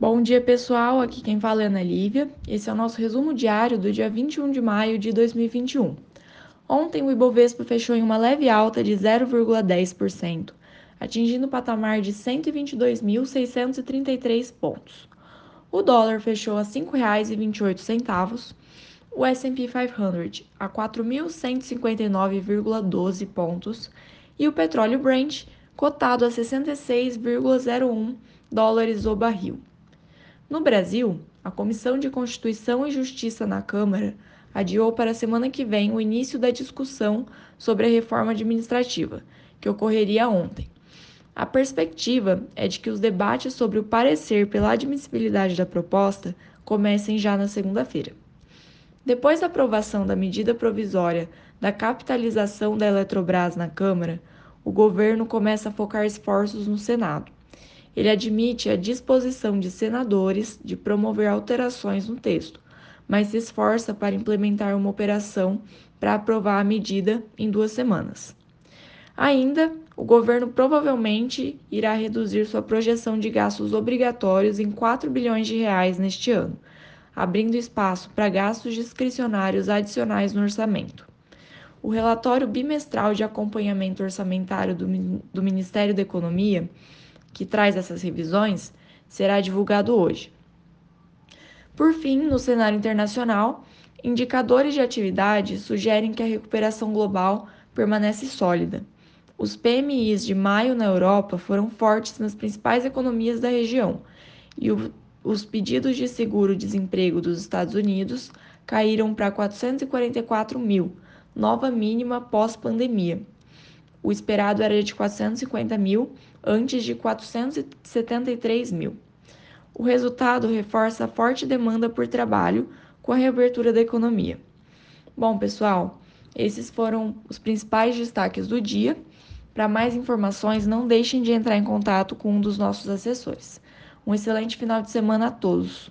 Bom dia, pessoal. Aqui quem fala é Ana Lívia. Esse é o nosso resumo diário do dia 21 de maio de 2021. Ontem, o Ibovespa fechou em uma leve alta de 0,10%, atingindo o patamar de 122.633 pontos. O dólar fechou a R$ 5,28, o S&P 500 a 4.159,12 pontos e o petróleo Brent cotado a 66,01 dólares o barril. No Brasil, a Comissão de Constituição e Justiça na Câmara adiou para a semana que vem o início da discussão sobre a reforma administrativa, que ocorreria ontem. A perspectiva é de que os debates sobre o parecer pela admissibilidade da proposta comecem já na segunda-feira. Depois da aprovação da medida provisória da capitalização da Eletrobras na Câmara, o governo começa a focar esforços no Senado. Ele admite a disposição de senadores de promover alterações no texto, mas se esforça para implementar uma operação para aprovar a medida em duas semanas. Ainda, o governo provavelmente irá reduzir sua projeção de gastos obrigatórios em 4 bilhões de reais neste ano, abrindo espaço para gastos discricionários adicionais no orçamento. O relatório bimestral de acompanhamento orçamentário do, do Ministério da Economia que traz essas revisões, será divulgado hoje. Por fim, no cenário internacional, indicadores de atividade sugerem que a recuperação global permanece sólida. Os PMIs de maio na Europa foram fortes nas principais economias da região e o, os pedidos de seguro-desemprego dos Estados Unidos caíram para 444 mil, nova mínima pós-pandemia. O esperado era de 450 mil, antes de 473 mil. O resultado reforça a forte demanda por trabalho com a reabertura da economia. Bom, pessoal, esses foram os principais destaques do dia. Para mais informações, não deixem de entrar em contato com um dos nossos assessores. Um excelente final de semana a todos!